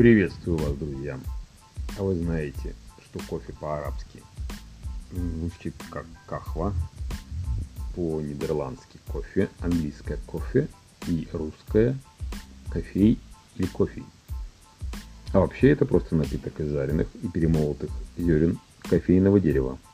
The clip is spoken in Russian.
Приветствую вас, друзья! А вы знаете, что кофе по-арабски ну, звучит как кахва, по-нидерландски кофе, английское кофе и русское кофей или кофе. А вообще это просто напиток из жареных и перемолотых зерен кофейного дерева –